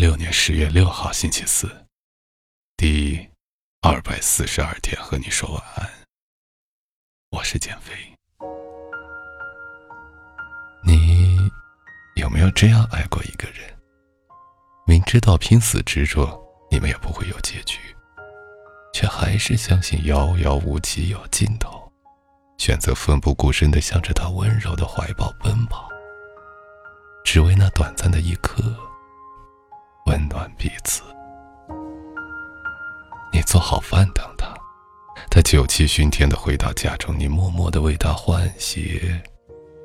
六年十月六号星期四，第二百四十二天和你说晚安。我是减肥。你有没有这样爱过一个人？明知道拼死执着，你们也不会有结局，却还是相信遥遥无期有尽头，选择奋不顾身的向着他温柔的怀抱奔跑，只为那短暂的一刻。温暖彼此。你做好饭等他，他酒气熏天的回到家中，你默默的为他换鞋，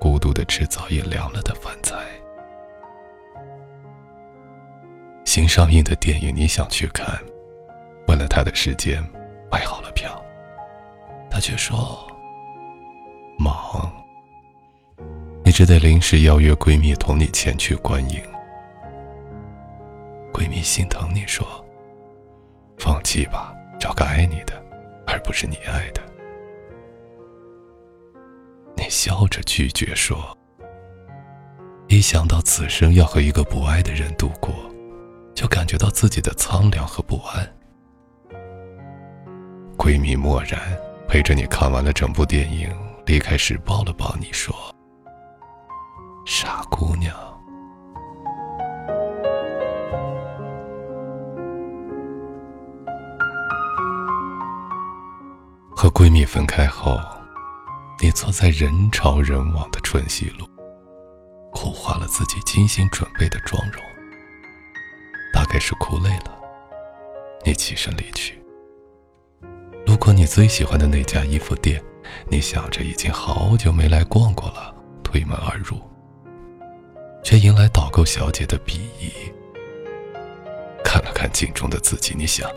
孤独的吃早已凉了的饭菜。新上映的电影你想去看，问了他的时间，买好了票，他却说忙，你只得临时邀约闺蜜同你前去观影。闺蜜心疼你说：“放弃吧，找个爱你的，而不是你爱的。”你笑着拒绝说：“一想到此生要和一个不爱的人度过，就感觉到自己的苍凉和不安。”闺蜜默然陪着你看完了整部电影，离开时抱了抱你说：“傻姑娘。”和闺蜜分开后，你坐在人潮人往的春熙路，哭花了自己精心准备的妆容。大概是哭累了，你起身离去。路过你最喜欢的那家衣服店，你想着已经好久没来逛过了，推门而入，却迎来导购小姐的鄙夷。看了看镜中的自己，你想，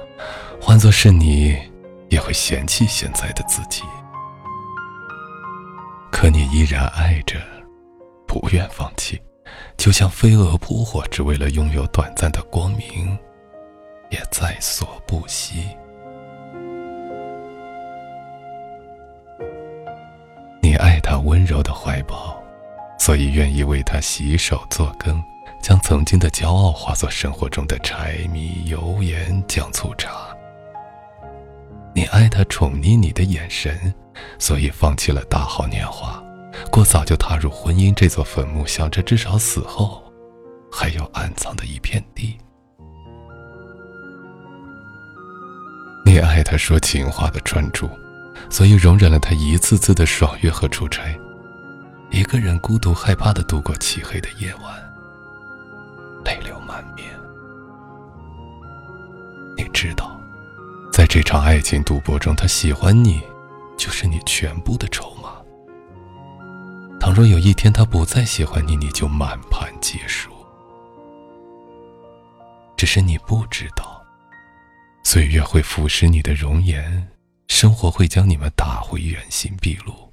换作是你。也会嫌弃现在的自己，可你依然爱着，不愿放弃，就像飞蛾扑火，只为了拥有短暂的光明，也在所不惜。你爱他温柔的怀抱，所以愿意为他洗手做羹，将曾经的骄傲化作生活中的柴米油盐酱醋茶。你爱他宠溺你的眼神，所以放弃了大好年华，过早就踏入婚姻这座坟墓，想着至少死后还有安葬的一片地。你爱他说情话的专注，所以容忍了他一次次的爽约和出差，一个人孤独害怕的度过漆黑的夜晚，场爱情赌博中，他喜欢你，就是你全部的筹码。倘若有一天他不再喜欢你，你就满盘皆输。只是你不知道，岁月会腐蚀你的容颜，生活会将你们打回原形毕露。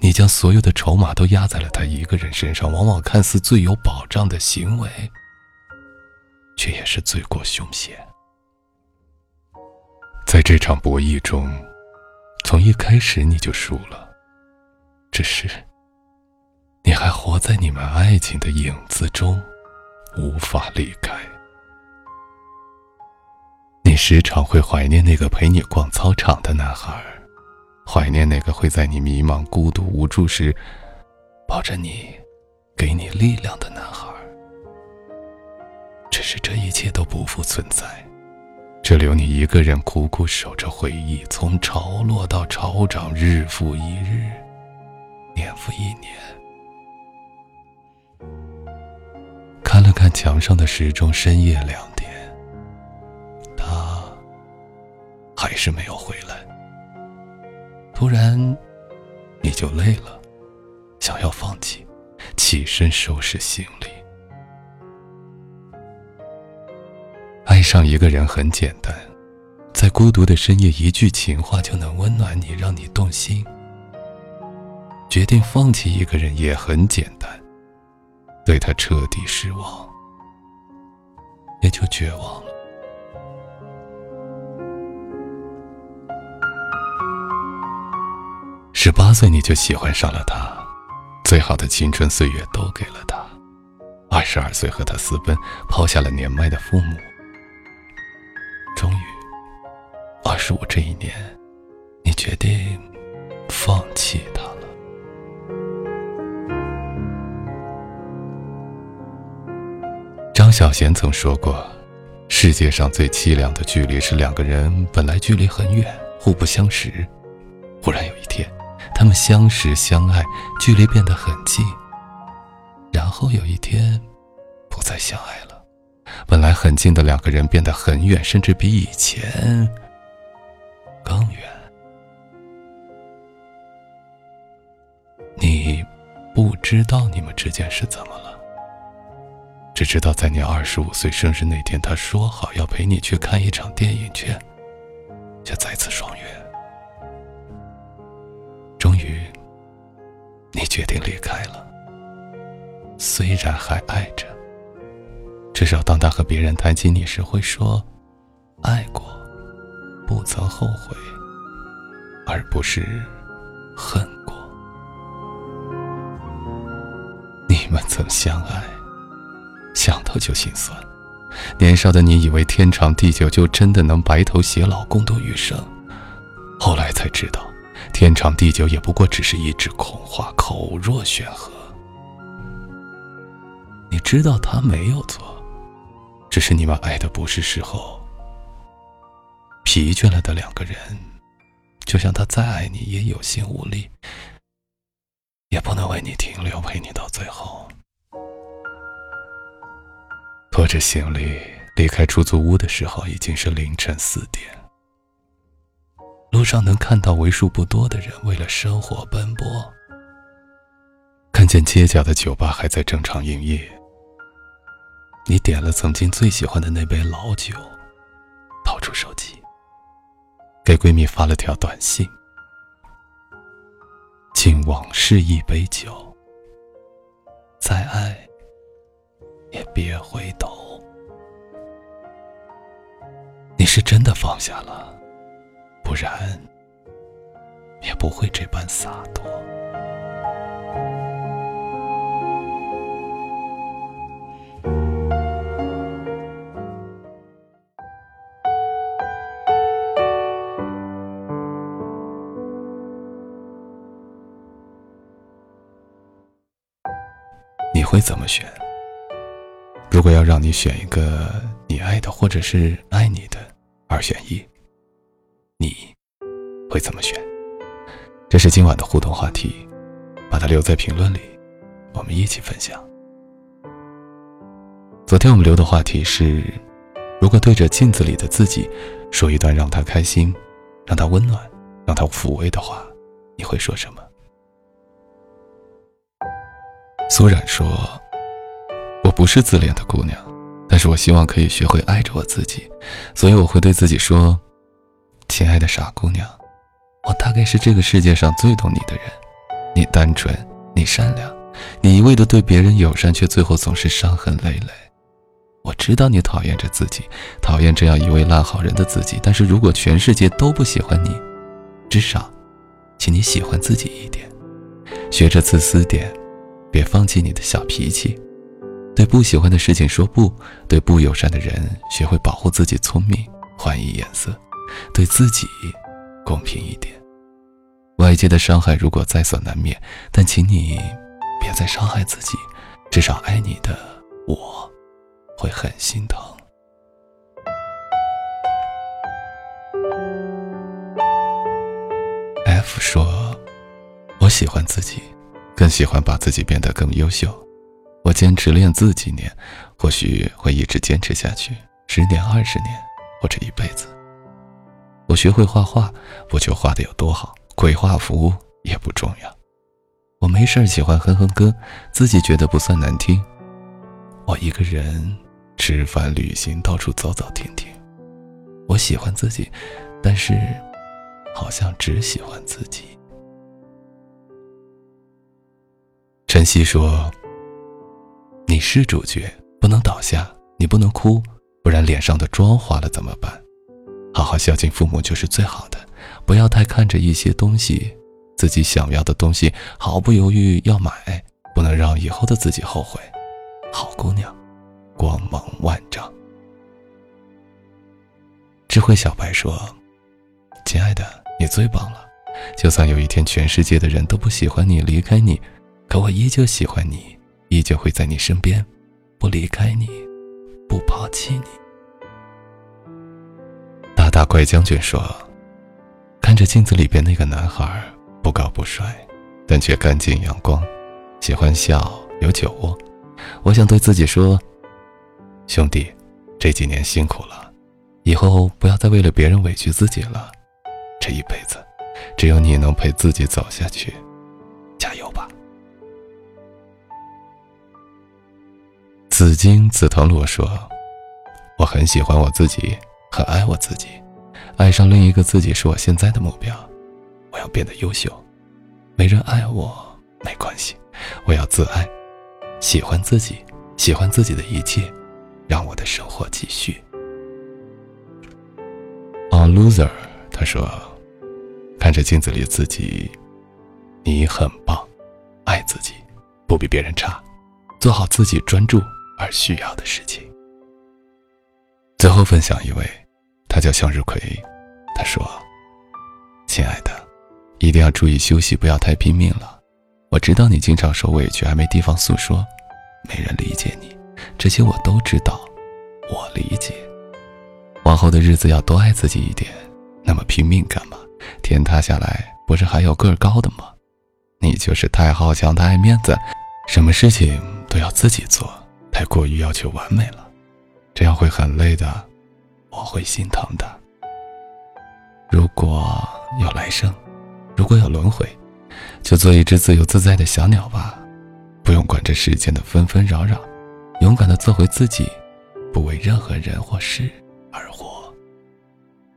你将所有的筹码都压在了他一个人身上，往往看似最有保障的行为，却也是罪过凶险。在这场博弈中，从一开始你就输了。只是，你还活在你们爱情的影子中，无法离开。你时常会怀念那个陪你逛操场的男孩，怀念那个会在你迷茫、孤独、无助时抱着你、给你力量的男孩。只是这一切都不复存在。只留你一个人苦苦守着回忆，从潮落到潮涨，日复一日，年复一年。看了看墙上的时钟，深夜两点，他还是没有回来。突然，你就累了，想要放弃，起身收拾行李。上一个人很简单，在孤独的深夜，一句情话就能温暖你，让你动心。决定放弃一个人也很简单，对他彻底失望，也就绝望了。十八岁你就喜欢上了他，最好的青春岁月都给了他。二十二岁和他私奔，抛下了年迈的父母。我这一年，你决定放弃他了。张小娴曾说过：“世界上最凄凉的距离是两个人本来距离很远，互不相识，忽然有一天，他们相识相爱，距离变得很近。然后有一天，不再相爱了。”本来很近的两个人变得很远，甚至比以前更远。你不知道你们之间是怎么了，只知道在你二十五岁生日那天，他说好要陪你去看一场电影，却却再次爽约。终于，你决定离开了，虽然还爱着。至少，当他和别人谈起你时，会说“爱过，不曾后悔”，而不是“恨过”。你们曾相爱，想到就心酸。年少的你以为天长地久，就真的能白头偕老，共度余生。后来才知道，天长地久也不过只是一纸空话，口若悬河。你知道他没有错。只是你们爱的不是时候，疲倦了的两个人，就像他再爱你也有心无力，也不能为你停留，陪你到最后。拖着行李离开出租屋的时候，已经是凌晨四点。路上能看到为数不多的人为了生活奔波，看见街角的酒吧还在正常营业。你点了曾经最喜欢的那杯老酒，掏出手机，给闺蜜发了条短信：“敬往事一杯酒，再爱也别回头。”你是真的放下了，不然也不会这般洒脱。会怎么选？如果要让你选一个你爱的或者是爱你的二选一，你会怎么选？这是今晚的互动话题，把它留在评论里，我们一起分享。昨天我们留的话题是：如果对着镜子里的自己说一段让他开心、让他温暖、让他抚慰的话，你会说什么？苏冉说：“我不是自恋的姑娘，但是我希望可以学会爱着我自己，所以我会对自己说：‘亲爱的傻姑娘，我大概是这个世界上最懂你的人。你单纯，你善良，你一味的对别人友善，却最后总是伤痕累累。我知道你讨厌着自己，讨厌这样一位烂好人的自己。但是如果全世界都不喜欢你，至少，请你喜欢自己一点，学着自私点。”别放弃你的小脾气，对不喜欢的事情说不，对不友善的人学会保护自己，聪明，换一颜色，对自己公平一点。外界的伤害如果在所难免，但请你别再伤害自己，至少爱你的我会很心疼。F 说：“我喜欢自己。”更喜欢把自己变得更优秀。我坚持练字几年，或许会一直坚持下去，十年、二十年，或者一辈子。我学会画画，不求画的有多好，鬼画符也不重要。我没事喜欢哼哼歌，自己觉得不算难听。我一个人吃饭、旅行，到处走走停停。我喜欢自己，但是好像只喜欢自己。晨曦说：“你是主角，不能倒下，你不能哭，不然脸上的妆花了怎么办？好好孝敬父母就是最好的。不要太看着一些东西，自己想要的东西毫不犹豫要买，不能让以后的自己后悔。好姑娘，光芒万丈。智慧小白说：“亲爱的，你最棒了。就算有一天全世界的人都不喜欢你，离开你，可我依旧喜欢你，依旧会在你身边，不离开你，不抛弃你。”大大怪将军说：“看着镜子里边那个男孩，不高不帅，但却干净阳光，喜欢笑，有酒窝。我想对自己说，兄弟，这几年辛苦了。”以后不要再为了别人委屈自己了，这一辈子，只有你能陪自己走下去，紫金紫藤萝说：“我很喜欢我自己，很爱我自己，爱上另一个自己是我现在的目标。我要变得优秀，没人爱我没关系，我要自爱，喜欢自己，喜欢自己的一切，让我的生活继续。” ”On loser，他说：“看着镜子里自己，你很棒，爱自己，不比别人差，做好自己专注而需要的事情。”最后分享一位，他叫向日葵，他说：“亲爱的，一定要注意休息，不要太拼命了。我知道你经常受委屈，还没地方诉说，没人理解你，这些我都知道，我理解。”往后的日子要多爱自己一点，那么拼命干嘛？天塌下来不是还有个儿高的吗？你就是太好强，太爱面子，什么事情都要自己做，太过于要求完美了，这样会很累的，我会心疼的。如果有来生，如果有轮回，就做一只自由自在的小鸟吧，不用管这世间的纷纷扰扰，勇敢的做回自己，不为任何人或事。而活，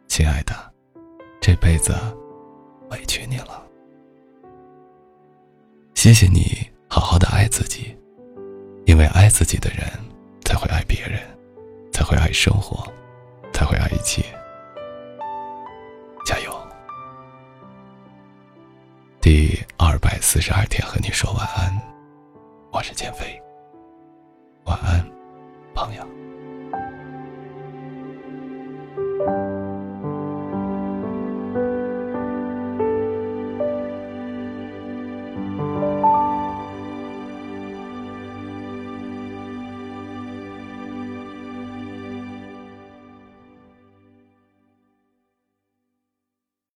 亲爱的，这辈子委屈你了。谢谢你好好的爱自己，因为爱自己的人才会爱别人，才会爱生活，才会爱一切。加油！第二百四十二天和你说晚安，我是减肥，晚安，朋友。